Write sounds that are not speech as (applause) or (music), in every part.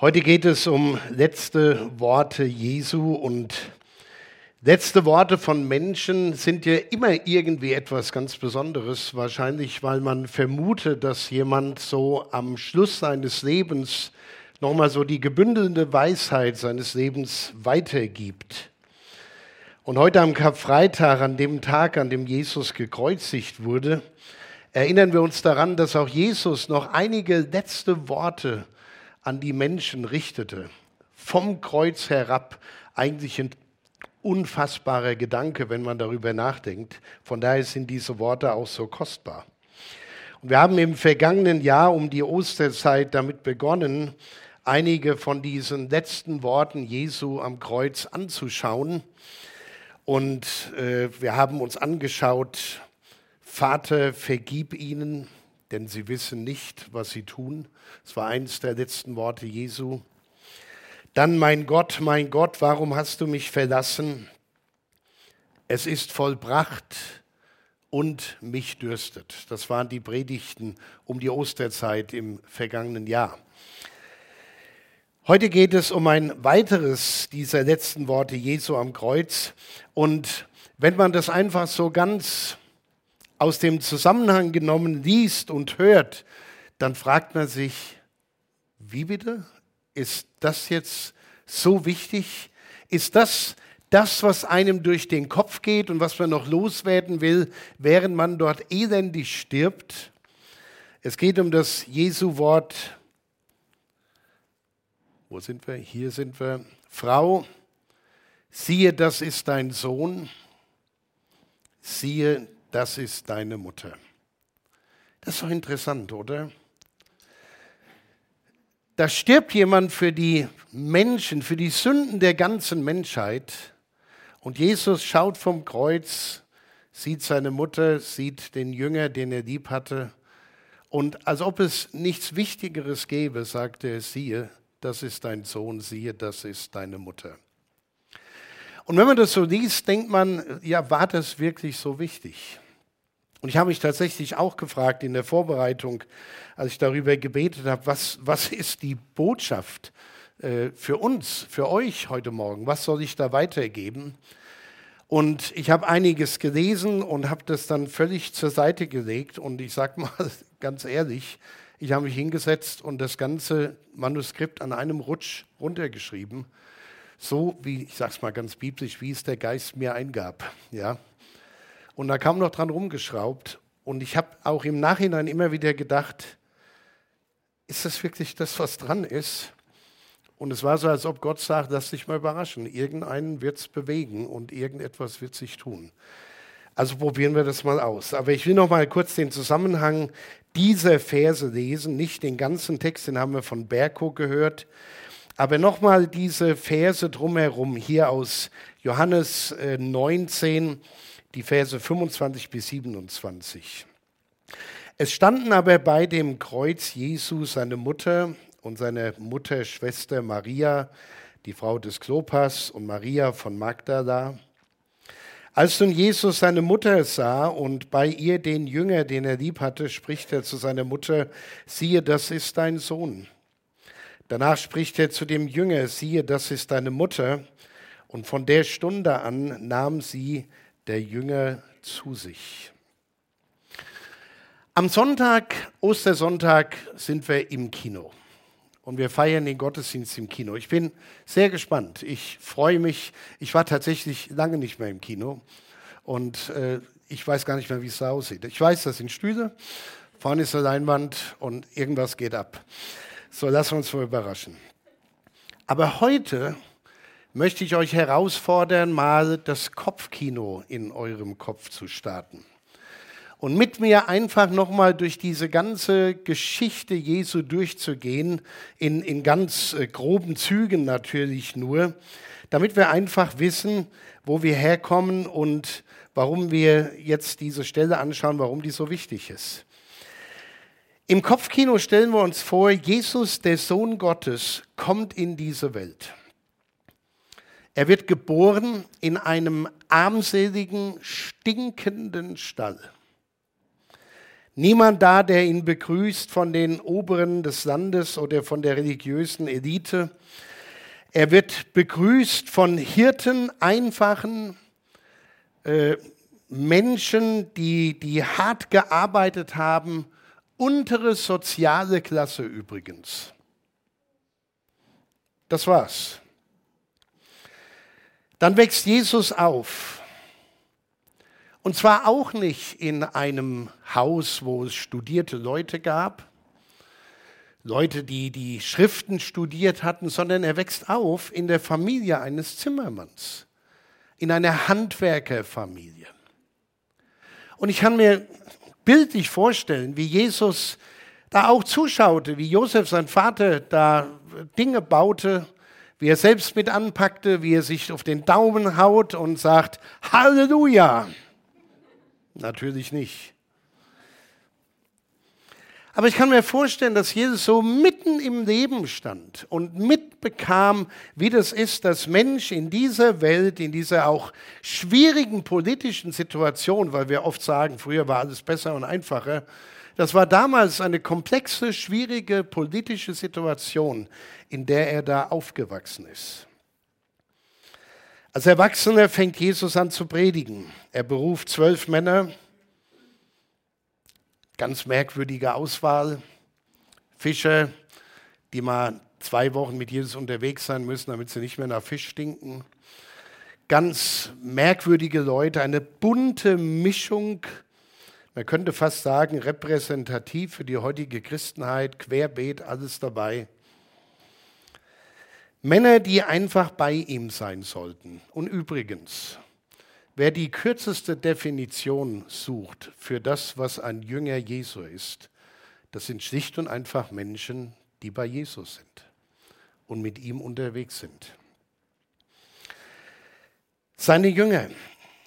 Heute geht es um letzte Worte Jesu und letzte Worte von Menschen sind ja immer irgendwie etwas ganz Besonderes, wahrscheinlich weil man vermutet, dass jemand so am Schluss seines Lebens nochmal so die gebündelte Weisheit seines Lebens weitergibt. Und heute am Karfreitag, an dem Tag, an dem Jesus gekreuzigt wurde, erinnern wir uns daran, dass auch Jesus noch einige letzte Worte an die Menschen richtete. Vom Kreuz herab, eigentlich ein unfassbarer Gedanke, wenn man darüber nachdenkt. Von daher sind diese Worte auch so kostbar. Und wir haben im vergangenen Jahr um die Osterzeit damit begonnen, einige von diesen letzten Worten Jesu am Kreuz anzuschauen. Und äh, wir haben uns angeschaut, Vater, vergib ihnen, denn sie wissen nicht, was sie tun. Das war eines der letzten Worte Jesu. Dann, mein Gott, mein Gott, warum hast du mich verlassen? Es ist vollbracht und mich dürstet. Das waren die Predigten um die Osterzeit im vergangenen Jahr. Heute geht es um ein weiteres dieser letzten Worte Jesu am Kreuz. Und wenn man das einfach so ganz aus dem Zusammenhang genommen liest und hört, dann fragt man sich, wie bitte? Ist das jetzt so wichtig? Ist das das, was einem durch den Kopf geht und was man noch loswerden will, während man dort elendig stirbt? Es geht um das Jesu-Wort. Wo sind wir? Hier sind wir. Frau, siehe, das ist dein Sohn. Siehe, das ist deine Mutter. Das ist doch interessant, oder? Da stirbt jemand für die Menschen, für die Sünden der ganzen Menschheit. Und Jesus schaut vom Kreuz, sieht seine Mutter, sieht den Jünger, den er lieb hatte. Und als ob es nichts Wichtigeres gäbe, sagte er, siehe, das ist dein Sohn, siehe, das ist deine Mutter. Und wenn man das so liest, denkt man, ja, war das wirklich so wichtig? Und ich habe mich tatsächlich auch gefragt in der Vorbereitung, als ich darüber gebetet habe, was, was ist die Botschaft äh, für uns, für euch heute Morgen? Was soll ich da weitergeben? Und ich habe einiges gelesen und habe das dann völlig zur Seite gelegt. Und ich sage mal (laughs) ganz ehrlich, ich habe mich hingesetzt und das ganze Manuskript an einem Rutsch runtergeschrieben so wie, ich sage es mal ganz biblisch, wie es der Geist mir eingab. Ja? Und da kam noch dran rumgeschraubt. Und ich habe auch im Nachhinein immer wieder gedacht, ist das wirklich das, was dran ist? Und es war so, als ob Gott sagt, lass dich mal überraschen. Irgendeinen wird es bewegen und irgendetwas wird sich tun. Also probieren wir das mal aus. Aber ich will noch mal kurz den Zusammenhang dieser Verse lesen, nicht den ganzen Text, den haben wir von Berko gehört. Aber nochmal diese Verse drumherum, hier aus Johannes 19, äh, die Verse 25 bis 27. Es standen aber bei dem Kreuz Jesu seine Mutter und seine Mutterschwester Maria, die Frau des Klopas und Maria von Magdala. Als nun Jesus seine Mutter sah und bei ihr den Jünger, den er lieb hatte, spricht er zu seiner Mutter, siehe, das ist dein Sohn. Danach spricht er zu dem Jünger, siehe, das ist deine Mutter. Und von der Stunde an nahm sie der Jünger zu sich. Am Sonntag, Ostersonntag, sind wir im Kino. Und wir feiern den Gottesdienst im Kino. Ich bin sehr gespannt. Ich freue mich. Ich war tatsächlich lange nicht mehr im Kino. Und äh, ich weiß gar nicht mehr, wie es da aussieht. Ich weiß, das sind Stühle. Vorne ist eine Leinwand und irgendwas geht ab. So, lassen wir uns mal überraschen. Aber heute möchte ich euch herausfordern, mal das Kopfkino in eurem Kopf zu starten. Und mit mir einfach nochmal durch diese ganze Geschichte Jesu durchzugehen, in, in ganz äh, groben Zügen natürlich nur, damit wir einfach wissen, wo wir herkommen und warum wir jetzt diese Stelle anschauen, warum die so wichtig ist. Im Kopfkino stellen wir uns vor, Jesus, der Sohn Gottes, kommt in diese Welt. Er wird geboren in einem armseligen, stinkenden Stall. Niemand da, der ihn begrüßt von den Oberen des Landes oder von der religiösen Elite. Er wird begrüßt von Hirten, einfachen äh, Menschen, die, die hart gearbeitet haben, untere soziale Klasse übrigens. Das war's. Dann wächst Jesus auf. Und zwar auch nicht in einem Haus, wo es studierte Leute gab, Leute, die die Schriften studiert hatten, sondern er wächst auf in der Familie eines Zimmermanns, in einer Handwerkerfamilie. Und ich kann mir bildlich vorstellen, wie Jesus da auch zuschaute, wie Josef, sein Vater, da Dinge baute, wie er selbst mit anpackte, wie er sich auf den Daumen haut und sagt, Halleluja. Natürlich nicht. Aber ich kann mir vorstellen, dass Jesus so mitten im Leben stand und mitbekam, wie das ist, dass Mensch in dieser Welt, in dieser auch schwierigen politischen Situation, weil wir oft sagen, früher war alles besser und einfacher, das war damals eine komplexe, schwierige politische Situation, in der er da aufgewachsen ist. Als Erwachsener fängt Jesus an zu predigen. Er beruft zwölf Männer, Ganz merkwürdige Auswahl. Fische, die mal zwei Wochen mit Jesus unterwegs sein müssen, damit sie nicht mehr nach Fisch stinken. Ganz merkwürdige Leute, eine bunte Mischung, man könnte fast sagen, repräsentativ für die heutige Christenheit, querbeet, alles dabei. Männer, die einfach bei ihm sein sollten. Und übrigens, Wer die kürzeste Definition sucht für das, was ein Jünger Jesu ist, das sind schlicht und einfach Menschen, die bei Jesus sind und mit ihm unterwegs sind. Seine Jünger,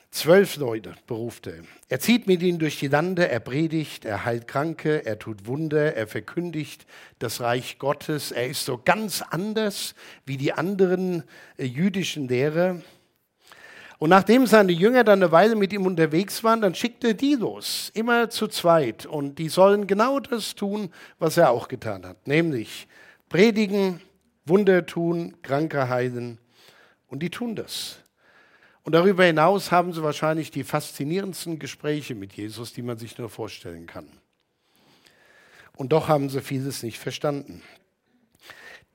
zwölf Leute beruft er. Er zieht mit ihnen durch die Lande, er predigt, er heilt Kranke, er tut Wunder, er verkündigt das Reich Gottes. Er ist so ganz anders wie die anderen äh, jüdischen Lehrer. Und nachdem seine Jünger dann eine Weile mit ihm unterwegs waren, dann schickte er die los, immer zu zweit. Und die sollen genau das tun, was er auch getan hat, nämlich predigen, Wunder tun, Kranke heilen. Und die tun das. Und darüber hinaus haben sie wahrscheinlich die faszinierendsten Gespräche mit Jesus, die man sich nur vorstellen kann. Und doch haben sie vieles nicht verstanden.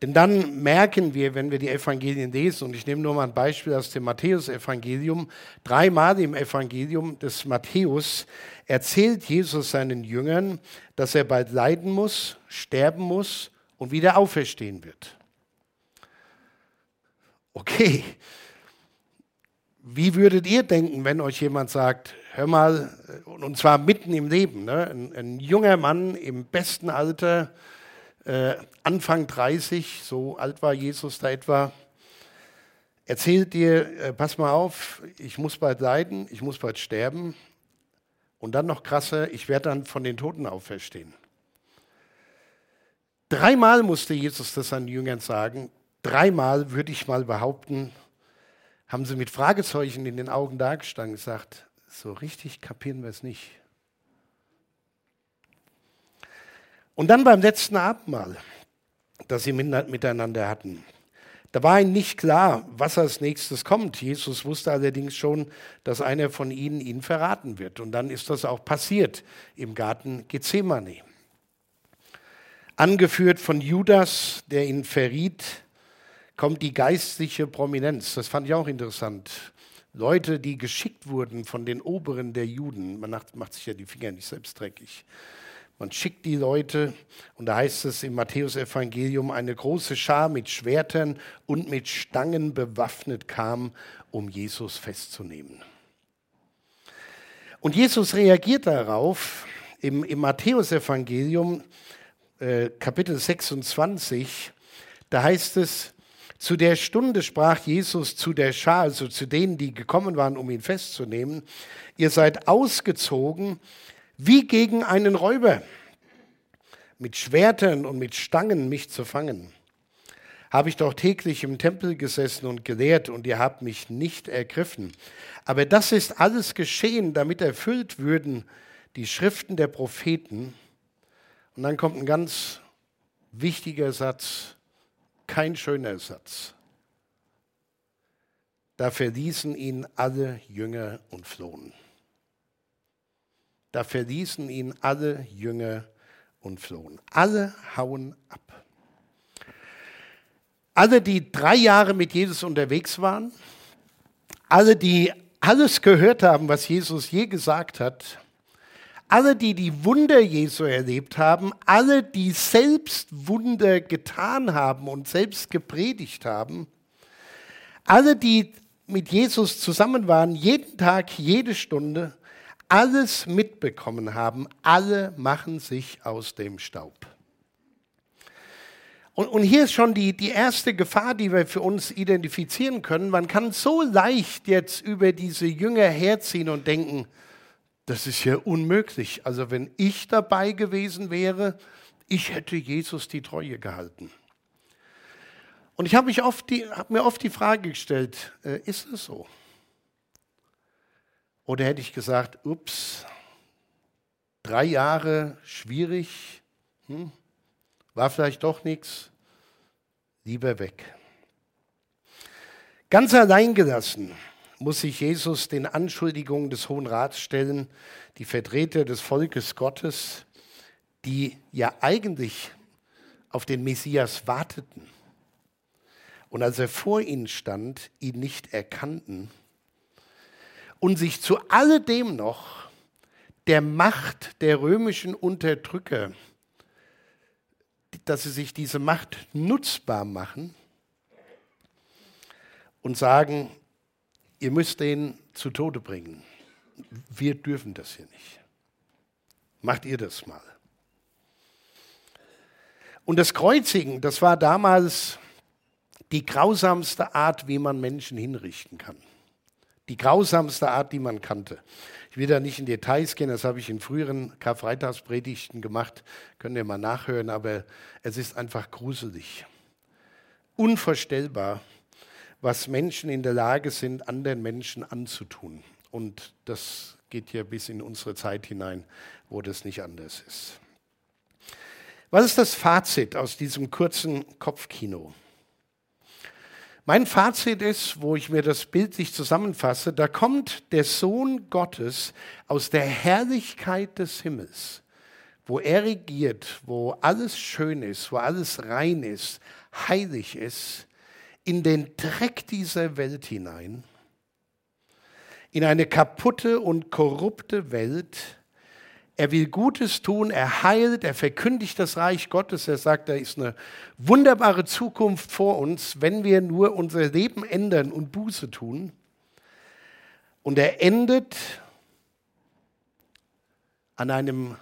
Denn dann merken wir, wenn wir die Evangelien lesen, und ich nehme nur mal ein Beispiel aus dem Matthäus-Evangelium, dreimal im Evangelium des Matthäus erzählt Jesus seinen Jüngern, dass er bald leiden muss, sterben muss und wieder auferstehen wird. Okay, wie würdet ihr denken, wenn euch jemand sagt, hör mal, und zwar mitten im Leben, ne? ein, ein junger Mann im besten Alter, äh, Anfang 30, so alt war Jesus da etwa, erzählt dir, äh, pass mal auf, ich muss bald leiden, ich muss bald sterben und dann noch krasser, ich werde dann von den Toten auferstehen. Dreimal musste Jesus das seinen Jüngern sagen, dreimal würde ich mal behaupten, haben sie mit Fragezeichen in den Augen dargestanden und gesagt, so richtig kapieren wir es nicht. Und dann beim letzten Abendmahl, das sie miteinander hatten, da war ihnen nicht klar, was als nächstes kommt. Jesus wusste allerdings schon, dass einer von ihnen ihn verraten wird. Und dann ist das auch passiert im Garten Gethsemane. Angeführt von Judas, der ihn verriet, kommt die geistliche Prominenz. Das fand ich auch interessant. Leute, die geschickt wurden von den Oberen der Juden. Man macht sich ja die Finger nicht selbst dreckig. Man schickt die Leute, und da heißt es im Matthäusevangelium, eine große Schar mit Schwertern und mit Stangen bewaffnet kam, um Jesus festzunehmen. Und Jesus reagiert darauf im, im Matthäusevangelium, äh, Kapitel 26, da heißt es, zu der Stunde sprach Jesus zu der Schar, also zu denen, die gekommen waren, um ihn festzunehmen, ihr seid ausgezogen, wie gegen einen Räuber, mit Schwertern und mit Stangen mich zu fangen. Habe ich doch täglich im Tempel gesessen und gelehrt und ihr habt mich nicht ergriffen. Aber das ist alles geschehen, damit erfüllt würden die Schriften der Propheten. Und dann kommt ein ganz wichtiger Satz, kein schöner Satz. Da verließen ihn alle Jünger und flohen. Da verließen ihn alle Jünger und flohen. Alle hauen ab. Alle, die drei Jahre mit Jesus unterwegs waren, alle, die alles gehört haben, was Jesus je gesagt hat, alle, die die Wunder Jesu erlebt haben, alle, die selbst Wunder getan haben und selbst gepredigt haben, alle, die mit Jesus zusammen waren, jeden Tag, jede Stunde, alles mitbekommen haben, alle machen sich aus dem Staub. Und, und hier ist schon die, die erste Gefahr, die wir für uns identifizieren können. Man kann so leicht jetzt über diese Jünger herziehen und denken, das ist ja unmöglich. Also wenn ich dabei gewesen wäre, ich hätte Jesus die Treue gehalten. Und ich habe hab mir oft die Frage gestellt, äh, ist es so? Oder hätte ich gesagt, ups, drei Jahre schwierig, hm, war vielleicht doch nichts, lieber weg. Ganz allein gelassen muss sich Jesus den Anschuldigungen des Hohen Rats stellen, die Vertreter des Volkes Gottes, die ja eigentlich auf den Messias warteten und als er vor ihnen stand, ihn nicht erkannten und sich zu alledem noch der Macht der römischen Unterdrücker dass sie sich diese Macht nutzbar machen und sagen, ihr müsst den zu Tode bringen. Wir dürfen das hier nicht. Macht ihr das mal. Und das Kreuzigen, das war damals die grausamste Art, wie man Menschen hinrichten kann. Die grausamste Art, die man kannte. Ich will da nicht in Details gehen, das habe ich in früheren Karfreitagspredigten gemacht, könnt ihr mal nachhören, aber es ist einfach gruselig. Unvorstellbar, was Menschen in der Lage sind, anderen Menschen anzutun. Und das geht ja bis in unsere Zeit hinein, wo das nicht anders ist. Was ist das Fazit aus diesem kurzen Kopfkino? Mein Fazit ist, wo ich mir das bildlich zusammenfasse, da kommt der Sohn Gottes aus der Herrlichkeit des Himmels, wo er regiert, wo alles schön ist, wo alles rein ist, heilig ist, in den Dreck dieser Welt hinein, in eine kaputte und korrupte Welt, er will Gutes tun, er heilt, er verkündigt das Reich Gottes. Er sagt, da ist eine wunderbare Zukunft vor uns, wenn wir nur unser Leben ändern und Buße tun. Und er endet an einem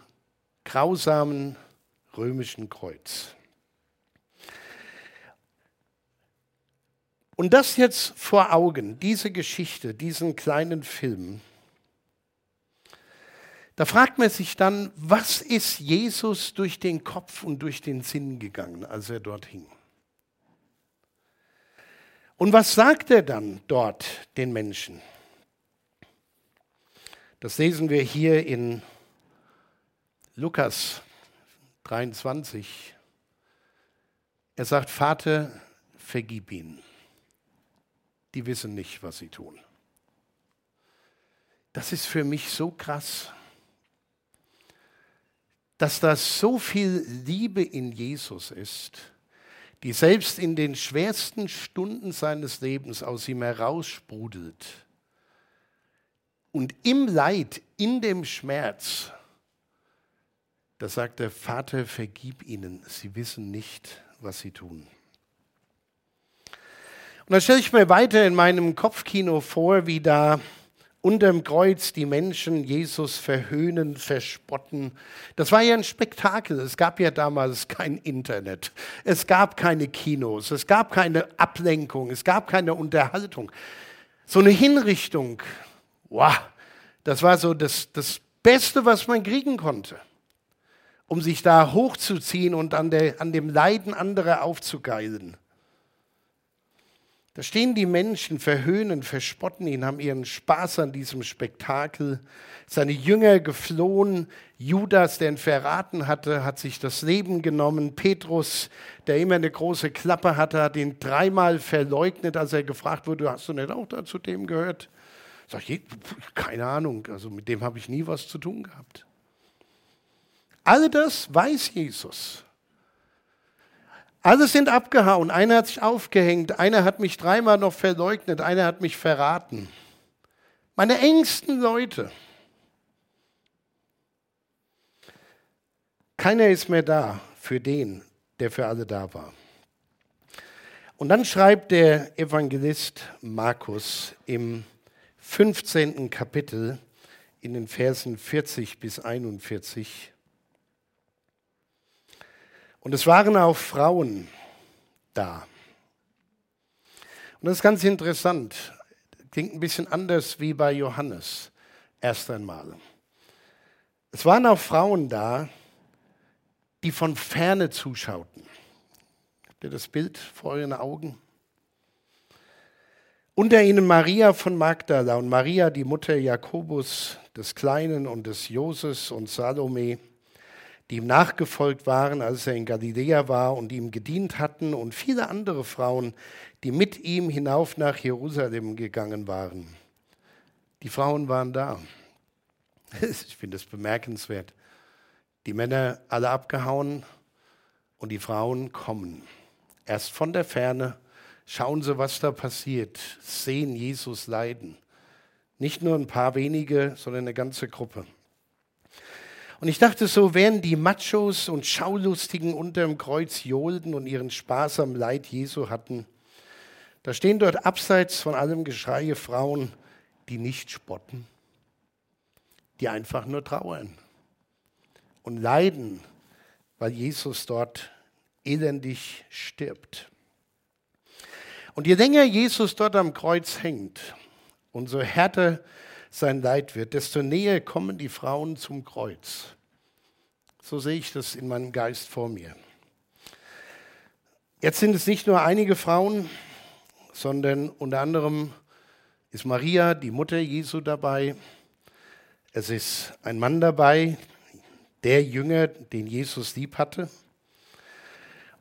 grausamen römischen Kreuz. Und das jetzt vor Augen, diese Geschichte, diesen kleinen Film, da fragt man sich dann, was ist Jesus durch den Kopf und durch den Sinn gegangen, als er dort hing? Und was sagt er dann dort den Menschen? Das lesen wir hier in Lukas 23. Er sagt, Vater, vergib ihnen. Die wissen nicht, was sie tun. Das ist für mich so krass dass da so viel Liebe in Jesus ist, die selbst in den schwersten Stunden seines Lebens aus ihm heraussprudelt. Und im Leid, in dem Schmerz, da sagt der Vater, vergib ihnen, sie wissen nicht, was sie tun. Und dann stelle ich mir weiter in meinem Kopfkino vor, wie da unterm Kreuz die Menschen Jesus verhöhnen, verspotten. Das war ja ein Spektakel. Es gab ja damals kein Internet. Es gab keine Kinos. Es gab keine Ablenkung. Es gab keine Unterhaltung. So eine Hinrichtung, wow, das war so das, das Beste, was man kriegen konnte, um sich da hochzuziehen und an, der, an dem Leiden anderer aufzugeilen. Da stehen die Menschen, verhöhnen, verspotten ihn, haben ihren Spaß an diesem Spektakel. Seine Jünger geflohen. Judas, der ihn verraten hatte, hat sich das Leben genommen. Petrus, der immer eine große Klappe hatte, hat ihn dreimal verleugnet, als er gefragt wurde, hast du nicht auch da zu dem gehört? Sag ich, keine Ahnung, also mit dem habe ich nie was zu tun gehabt. All das weiß Jesus. Alle sind abgehauen. Einer hat sich aufgehängt, einer hat mich dreimal noch verleugnet, einer hat mich verraten. Meine engsten Leute. Keiner ist mehr da für den, der für alle da war. Und dann schreibt der Evangelist Markus im 15. Kapitel in den Versen 40 bis 41, und es waren auch Frauen da. Und das ist ganz interessant. Klingt ein bisschen anders wie bei Johannes erst einmal. Es waren auch Frauen da, die von ferne zuschauten. Habt ihr das Bild vor euren Augen? Unter ihnen Maria von Magdala und Maria, die Mutter Jakobus des Kleinen und des Joses und Salome die ihm nachgefolgt waren, als er in Galiläa war und ihm gedient hatten, und viele andere Frauen, die mit ihm hinauf nach Jerusalem gegangen waren. Die Frauen waren da. (laughs) Ich finde es bemerkenswert. Die Männer alle abgehauen und die Frauen kommen. Erst von der Ferne schauen sie, was da passiert, sehen Jesus leiden. Nicht nur ein paar wenige, sondern eine ganze Gruppe. Und ich dachte so, während die Machos und Schaulustigen unter dem Kreuz johlten und ihren Spaß am Leid Jesu hatten, da stehen dort abseits von allem Geschrei Frauen, die nicht spotten, die einfach nur trauern und leiden, weil Jesus dort elendig stirbt. Und je länger Jesus dort am Kreuz hängt, umso härter sein Leid wird, desto näher kommen die Frauen zum Kreuz. So sehe ich das in meinem Geist vor mir. Jetzt sind es nicht nur einige Frauen, sondern unter anderem ist Maria, die Mutter Jesu, dabei. Es ist ein Mann dabei, der Jünger, den Jesus lieb hatte.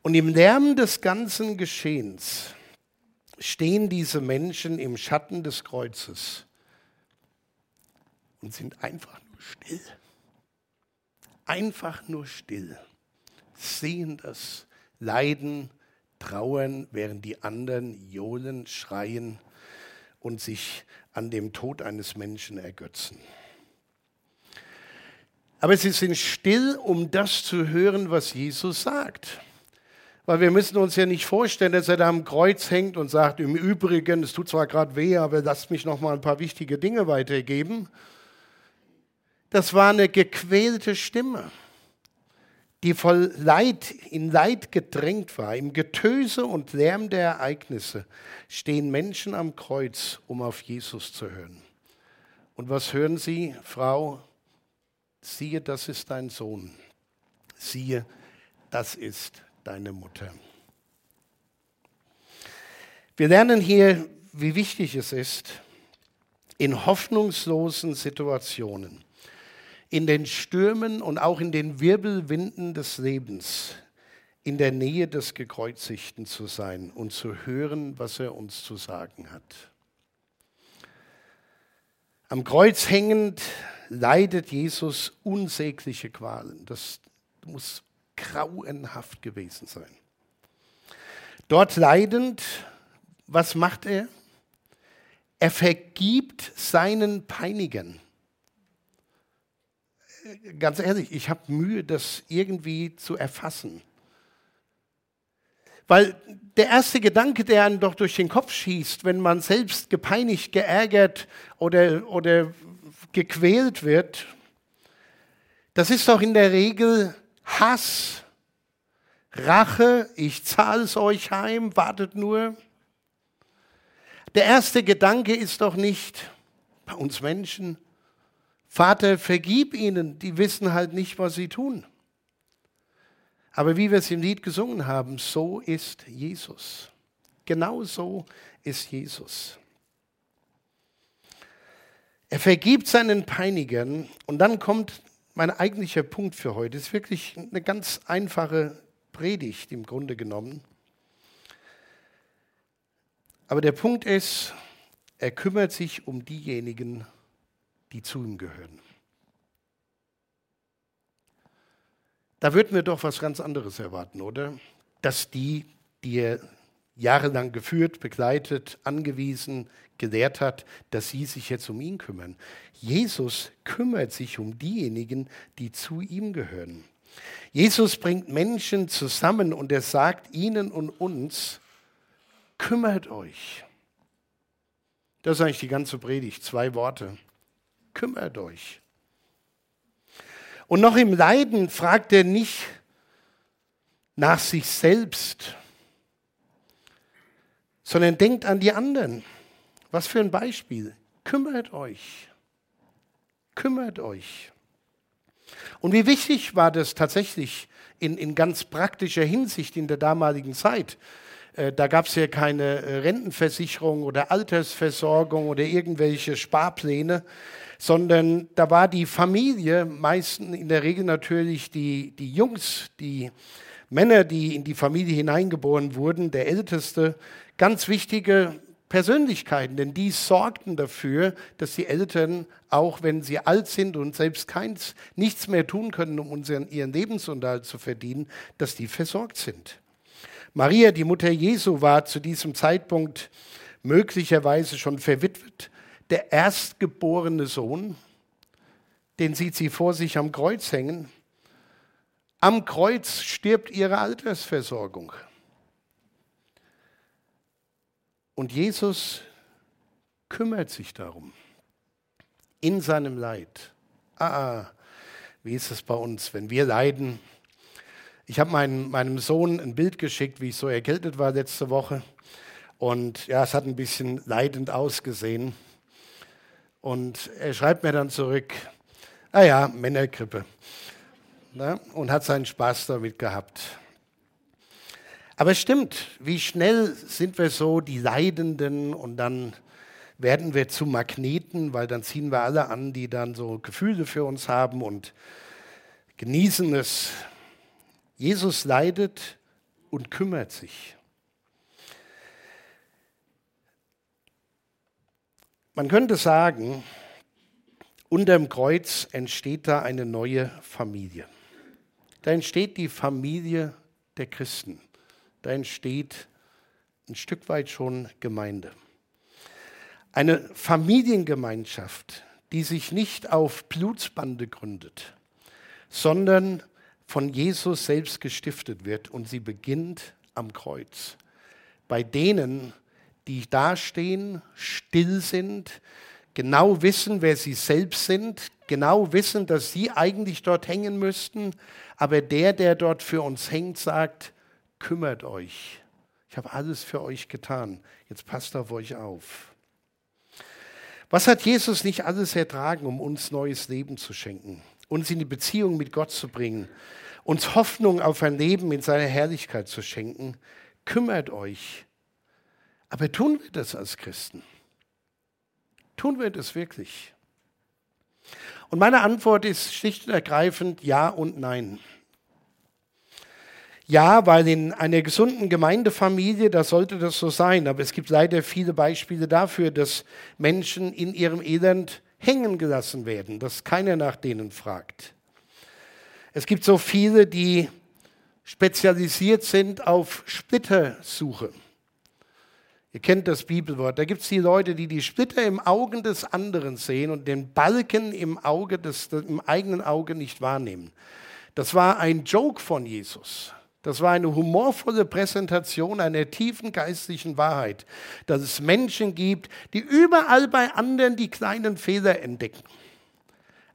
Und im Lärm des ganzen Geschehens stehen diese Menschen im Schatten des Kreuzes und sind einfach nur still. Einfach nur still. Sehen das, leiden, trauern, während die anderen johlen, schreien und sich an dem Tod eines Menschen ergötzen. Aber sie sind still, um das zu hören, was Jesus sagt. Weil wir müssen uns ja nicht vorstellen, dass er da am Kreuz hängt und sagt, im Übrigen, es tut zwar gerade weh, aber lasst mich noch mal ein paar wichtige Dinge weitergeben, das war eine gequälte Stimme, die voll Leid, in Leid gedrängt war. Im Getöse und Lärm der Ereignisse stehen Menschen am Kreuz, um auf Jesus zu hören. Und was hören sie, Frau? Siehe, das ist dein Sohn. Siehe, das ist deine Mutter. Wir lernen hier, wie wichtig es ist, in hoffnungslosen Situationen in den Stürmen und auch in den Wirbelwinden des Lebens in der Nähe des Gekreuzigten zu sein und zu hören, was er uns zu sagen hat. Am Kreuz hängend leidet Jesus unsägliche Qualen. Das muss grauenhaft gewesen sein. Dort leidend, was macht er? Er vergibt seinen Peinigern ganz ehrlich, ich habe Mühe, das irgendwie zu erfassen. Weil der erste Gedanke, der einem doch durch den Kopf schießt, wenn man selbst gepeinigt, geärgert oder, oder gequält wird, das ist doch in der Regel Hass, Rache, ich zahle es euch heim, wartet nur. Der erste Gedanke ist doch nicht bei uns Menschen, Vater, vergib ihnen, die wissen halt nicht, was sie tun. Aber wie wir es im Lied gesungen haben, so ist Jesus. Genau so ist Jesus. Er vergibt seinen Peinigern und dann kommt mein eigentlicher Punkt für heute. Es ist wirklich eine ganz einfache Predigt im Grunde genommen. Aber der Punkt ist, er kümmert sich um diejenigen, die zu ihm gehören. Da würden wir doch was ganz anderes erwarten, oder? Dass die, die er jahrelang geführt, begleitet, angewiesen, gelehrt hat, dass sie sich jetzt um ihn kümmern. Jesus kümmert sich um diejenigen, die zu ihm gehören. Jesus bringt Menschen zusammen und er sagt ihnen und uns, kümmert euch. Das ist eigentlich die ganze Predigt, zwei Worte. Kümmert euch. Und noch im Leiden fragt er nicht nach sich selbst, sondern denkt an die anderen. Was für ein Beispiel. Kümmert euch. Kümmert euch. Und wie wichtig war das tatsächlich in, in ganz praktischer Hinsicht in der damaligen Zeit? Äh, da gab es ja keine äh, Rentenversicherung oder Altersversorgung oder irgendwelche Sparpläne, sondern da war die Familie, meistens in der Regel natürlich die, die Jungs, die Männer, die in die Familie hineingeboren wurden, der Älteste, ganz wichtige Persönlichkeiten, denn die sorgten dafür, dass die Eltern, auch wenn sie alt sind und selbst keins, nichts mehr tun können, um unseren, ihren Lebensunterhalt zu verdienen, dass die versorgt sind. Maria, die Mutter Jesu, war zu diesem Zeitpunkt möglicherweise schon verwitwet. Der erstgeborene Sohn, den sieht sie vor sich am Kreuz hängen. Am Kreuz stirbt ihre Altersversorgung. Und Jesus kümmert sich darum. In seinem Leid. Ah, ah, wie ist es bei uns, wenn wir leiden? Ich habe meinem, meinem Sohn ein Bild geschickt, wie ich so erkältet war letzte Woche. Und ja, es hat ein bisschen leidend ausgesehen. Und er schreibt mir dann zurück, ah ja, Männergrippe. Na, und hat seinen Spaß damit gehabt. Aber es stimmt, wie schnell sind wir so die Leidenden und dann werden wir zu Magneten, weil dann ziehen wir alle an, die dann so Gefühle für uns haben und genießen es. Jesus leidet und kümmert sich. Man könnte sagen, unterm Kreuz entsteht da eine neue Familie. Da entsteht die Familie der Christen da entsteht ein Stück weit schon Gemeinde. Eine Familiengemeinschaft, die sich nicht auf Blutsbande gründet, sondern von Jesus selbst gestiftet wird und sie beginnt am Kreuz. Bei denen, die dastehen, still sind, genau wissen, wer sie selbst sind, genau wissen, dass sie eigentlich dort hängen müssten, aber der, der dort für uns hängt, sagt, kümmert euch. Ich habe alles für euch getan. Jetzt passt auf euch auf. Was hat Jesus nicht alles ertragen, um uns neues Leben zu schenken, uns in die Beziehung mit Gott zu bringen, uns Hoffnung auf ein Leben in seiner Herrlichkeit zu schenken? Kümmert euch. Aber tun wir das als Christen? Tun wir das wirklich? Und meine Antwort ist schlicht und ergreifend ja und nein. Ja, weil in einer gesunden Gemeindefamilie, da sollte das so sein. Aber es gibt leider viele Beispiele dafür, dass Menschen in ihrem Elend hängen gelassen werden, dass keiner nach denen fragt. Es gibt so viele, die spezialisiert sind auf Splittersuche. Ihr kennt das Bibelwort. Da gibt es die Leute, die die Splitter im Augen des anderen sehen und den Balken im, Auge des, im eigenen Auge nicht wahrnehmen. Das war ein Joke von Jesus. Das war eine humorvolle Präsentation einer tiefen geistlichen Wahrheit, dass es Menschen gibt, die überall bei anderen die kleinen Fehler entdecken,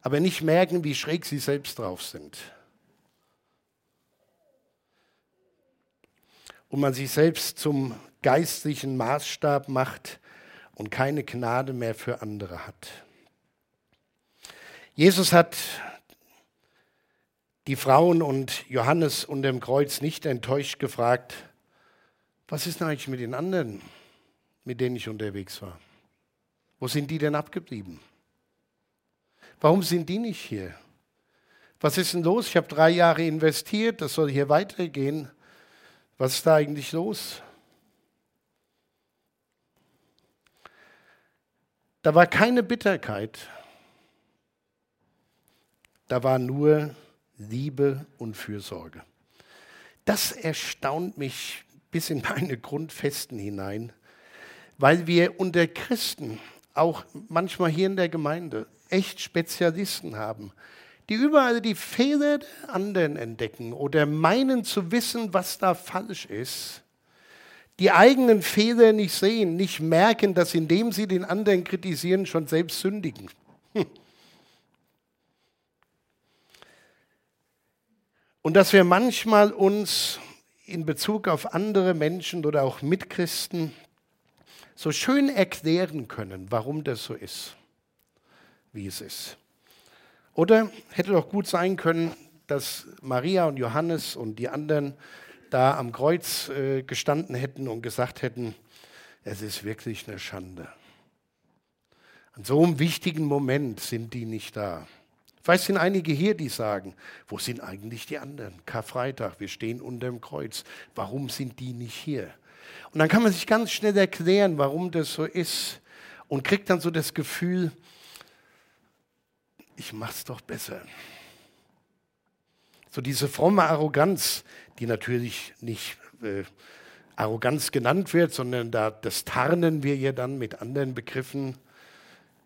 aber nicht merken, wie schräg sie selbst drauf sind. Und man sich selbst zum geistlichen Maßstab macht und keine Gnade mehr für andere hat. Jesus hat die Frauen und Johannes unter dem Kreuz nicht enttäuscht gefragt, was ist denn eigentlich mit den anderen, mit denen ich unterwegs war? Wo sind die denn abgeblieben? Warum sind die nicht hier? Was ist denn los? Ich habe drei Jahre investiert, das soll hier weitergehen. Was ist da eigentlich los? Da war keine Bitterkeit. Da war nur Liebe und Fürsorge. Das erstaunt mich bis in meine Grundfesten hinein, weil wir unter Christen, auch manchmal hier in der Gemeinde, echt Spezialisten haben, die überall die Fehler der anderen entdecken oder meinen zu wissen, was da falsch ist, die eigenen Fehler nicht sehen, nicht merken, dass indem sie den anderen kritisieren, schon selbst sündigen. (laughs) Und dass wir manchmal uns in Bezug auf andere Menschen oder auch Mitchristen so schön erklären können, warum das so ist, wie es ist. Oder hätte doch gut sein können, dass Maria und Johannes und die anderen da am Kreuz äh, gestanden hätten und gesagt hätten, es ist wirklich eine Schande. An so einem wichtigen Moment sind die nicht da. Vielleicht sind einige hier, die sagen, wo sind eigentlich die anderen? Karfreitag, wir stehen unter dem Kreuz. Warum sind die nicht hier? Und dann kann man sich ganz schnell erklären, warum das so ist und kriegt dann so das Gefühl, ich mach's doch besser. So diese fromme Arroganz, die natürlich nicht äh, Arroganz genannt wird, sondern da, das tarnen wir ja dann mit anderen Begriffen,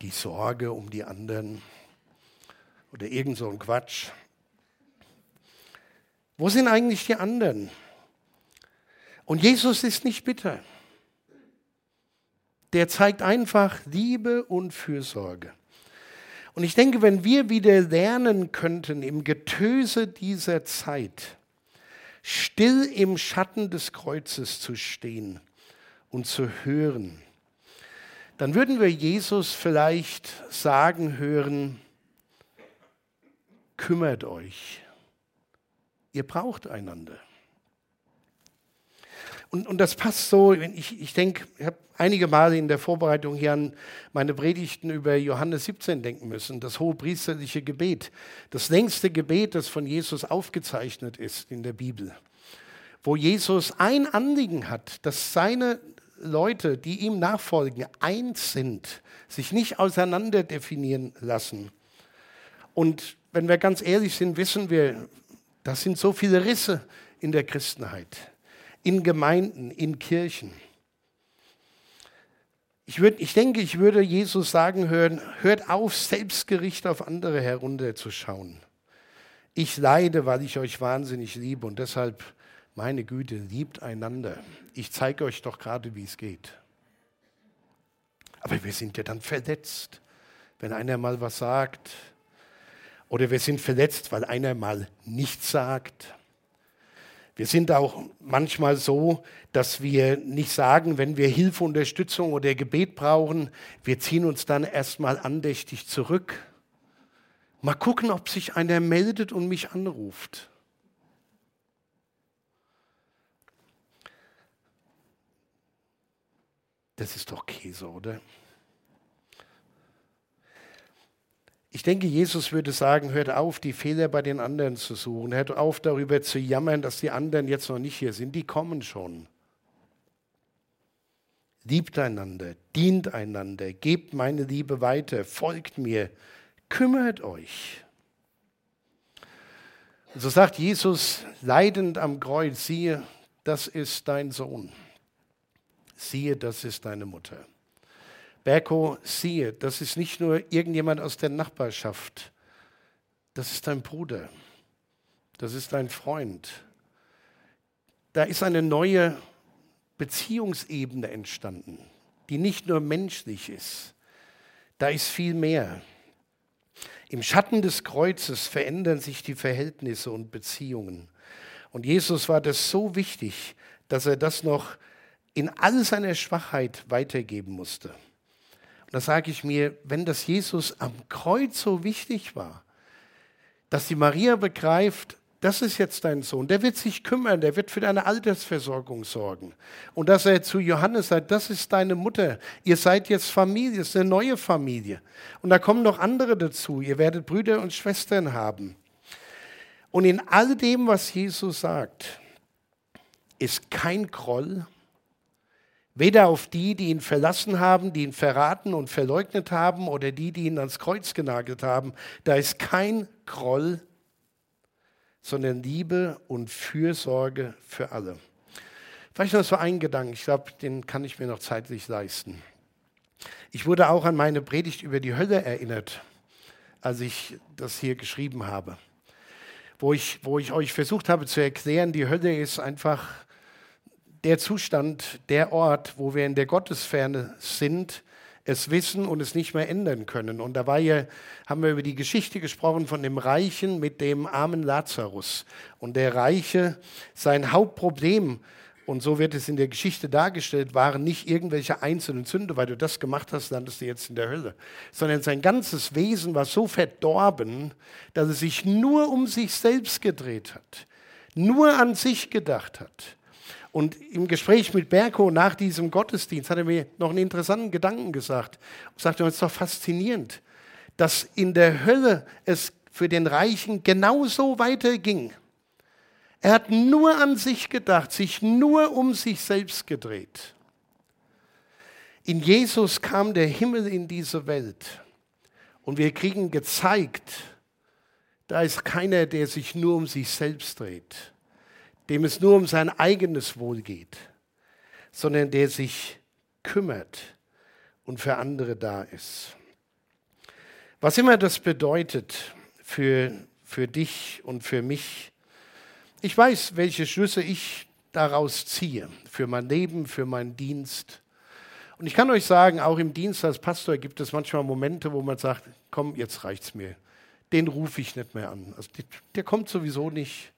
die Sorge um die anderen oder irgend so ein Quatsch. Wo sind eigentlich die anderen? Und Jesus ist nicht bitter. Der zeigt einfach Liebe und Fürsorge. Und ich denke, wenn wir wieder lernen könnten, im Getöse dieser Zeit still im Schatten des Kreuzes zu stehen und zu hören, dann würden wir Jesus vielleicht sagen hören, kümmert euch. Ihr braucht einander. Und, und das passt so, ich, ich denke, ich habe einige Male in der Vorbereitung hier an meine Predigten über Johannes 17 denken müssen, das hohe priesterliche Gebet, das längste Gebet, das von Jesus aufgezeichnet ist in der Bibel, wo Jesus ein Anliegen hat, dass seine Leute, die ihm nachfolgen, eins sind, sich nicht auseinander definieren lassen. Und wenn wir ganz ehrlich sind, wissen wir, das sind so viele Risse in der Christenheit, in Gemeinden, in Kirchen. Ich, würd, ich denke, ich würde Jesus sagen hören, hört auf, Selbstgericht auf andere herunterzuschauen. Ich leide, weil ich euch wahnsinnig liebe und deshalb, meine Güte, liebt einander. Ich zeige euch doch gerade, wie es geht. Aber wir sind ja dann verletzt, wenn einer mal was sagt, oder wir sind verletzt, weil einer mal nichts sagt. Wir sind auch manchmal so, dass wir nicht sagen, wenn wir Hilfe, Unterstützung oder Gebet brauchen, wir ziehen uns dann erstmal andächtig zurück. Mal gucken, ob sich einer meldet und mich anruft. Das ist doch Käse, oder? Ich denke, Jesus würde sagen, hört auf, die Fehler bei den anderen zu suchen. Hört auf, darüber zu jammern, dass die anderen jetzt noch nicht hier sind. Die kommen schon. Liebt einander, dient einander, gebt meine Liebe weiter, folgt mir, kümmert euch. Und so sagt Jesus leidend am Kreuz, siehe, das ist dein Sohn. Siehe, das ist deine Mutter. Berko, siehe, das ist nicht nur irgendjemand aus der Nachbarschaft, das ist dein Bruder, das ist dein Freund. Da ist eine neue Beziehungsebene entstanden, die nicht nur menschlich ist, da ist viel mehr. Im Schatten des Kreuzes verändern sich die Verhältnisse und Beziehungen. Und Jesus war das so wichtig, dass er das noch in all seiner Schwachheit weitergeben musste. Da sage ich mir, wenn das Jesus am Kreuz so wichtig war, dass die Maria begreift, das ist jetzt dein Sohn, der wird sich kümmern, der wird für deine Altersversorgung sorgen. Und dass er zu Johannes sagt, das ist deine Mutter, ihr seid jetzt Familie, es ist eine neue Familie. Und da kommen noch andere dazu, ihr werdet Brüder und Schwestern haben. Und in all dem, was Jesus sagt, ist kein Groll, weder auf die, die ihn verlassen haben, die ihn verraten und verleugnet haben, oder die, die ihn ans Kreuz genagelt haben. Da ist kein Groll sondern Liebe und Fürsorge für alle. Vielleicht noch so ein Gedanke, ich glaube, den kann ich mir noch zeitlich leisten. Ich wurde auch an meine Predigt über die Hölle erinnert, als ich das hier geschrieben habe. Wo ich, wo ich euch versucht habe zu erklären, die Hölle ist einfach der Zustand, der Ort, wo wir in der Gottesferne sind, es wissen und es nicht mehr ändern können. Und da war ja, haben wir über die Geschichte gesprochen von dem Reichen mit dem armen Lazarus. Und der Reiche, sein Hauptproblem, und so wird es in der Geschichte dargestellt, waren nicht irgendwelche einzelnen Sünde, weil du das gemacht hast, landest du jetzt in der Hölle, sondern sein ganzes Wesen war so verdorben, dass es sich nur um sich selbst gedreht hat, nur an sich gedacht hat. Und im Gespräch mit Berko nach diesem Gottesdienst hat er mir noch einen interessanten Gedanken gesagt. Und sagte, es ist doch faszinierend, dass in der Hölle es für den Reichen genauso weiterging. Er hat nur an sich gedacht, sich nur um sich selbst gedreht. In Jesus kam der Himmel in diese Welt und wir kriegen gezeigt, da ist keiner, der sich nur um sich selbst dreht dem es nur um sein eigenes Wohl geht, sondern der sich kümmert und für andere da ist. Was immer das bedeutet für, für dich und für mich, ich weiß, welche Schlüsse ich daraus ziehe, für mein Leben, für meinen Dienst. Und ich kann euch sagen, auch im Dienst als Pastor gibt es manchmal Momente, wo man sagt, komm, jetzt reicht's mir. Den rufe ich nicht mehr an. Also der kommt sowieso nicht.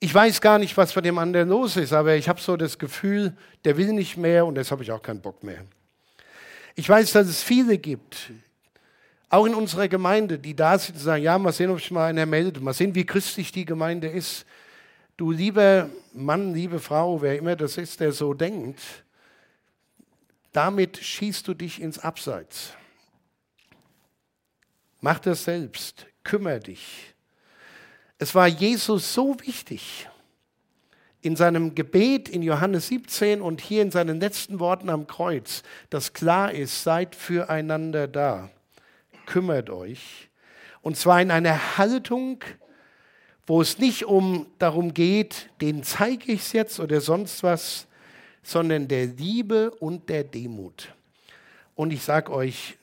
Ich weiß gar nicht, was bei dem anderen los ist, aber ich habe so das Gefühl, der will nicht mehr und jetzt habe ich auch keinen Bock mehr. Ich weiß, dass es viele gibt, auch in unserer Gemeinde, die da sind und sagen, ja, mal sehen, ob sich mal einer meldet, mal sehen, wie christlich die Gemeinde ist. Du lieber Mann, liebe Frau, wer immer das ist, der so denkt, damit schießt du dich ins Abseits. Mach das selbst, kümmere dich. Es war Jesus so wichtig, in seinem Gebet in Johannes 17 und hier in seinen letzten Worten am Kreuz, dass klar ist, seid füreinander da, kümmert euch. Und zwar in einer Haltung, wo es nicht um darum geht, den zeige ich es jetzt oder sonst was, sondern der Liebe und der Demut. Und ich sage euch,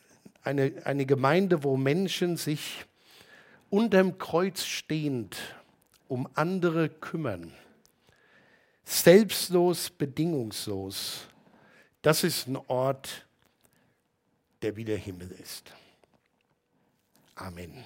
eine, eine Gemeinde, wo Menschen sich unterm Kreuz stehend um andere kümmern. Selbstlos, bedingungslos. Das ist ein Ort, der wie der Himmel ist. Amen.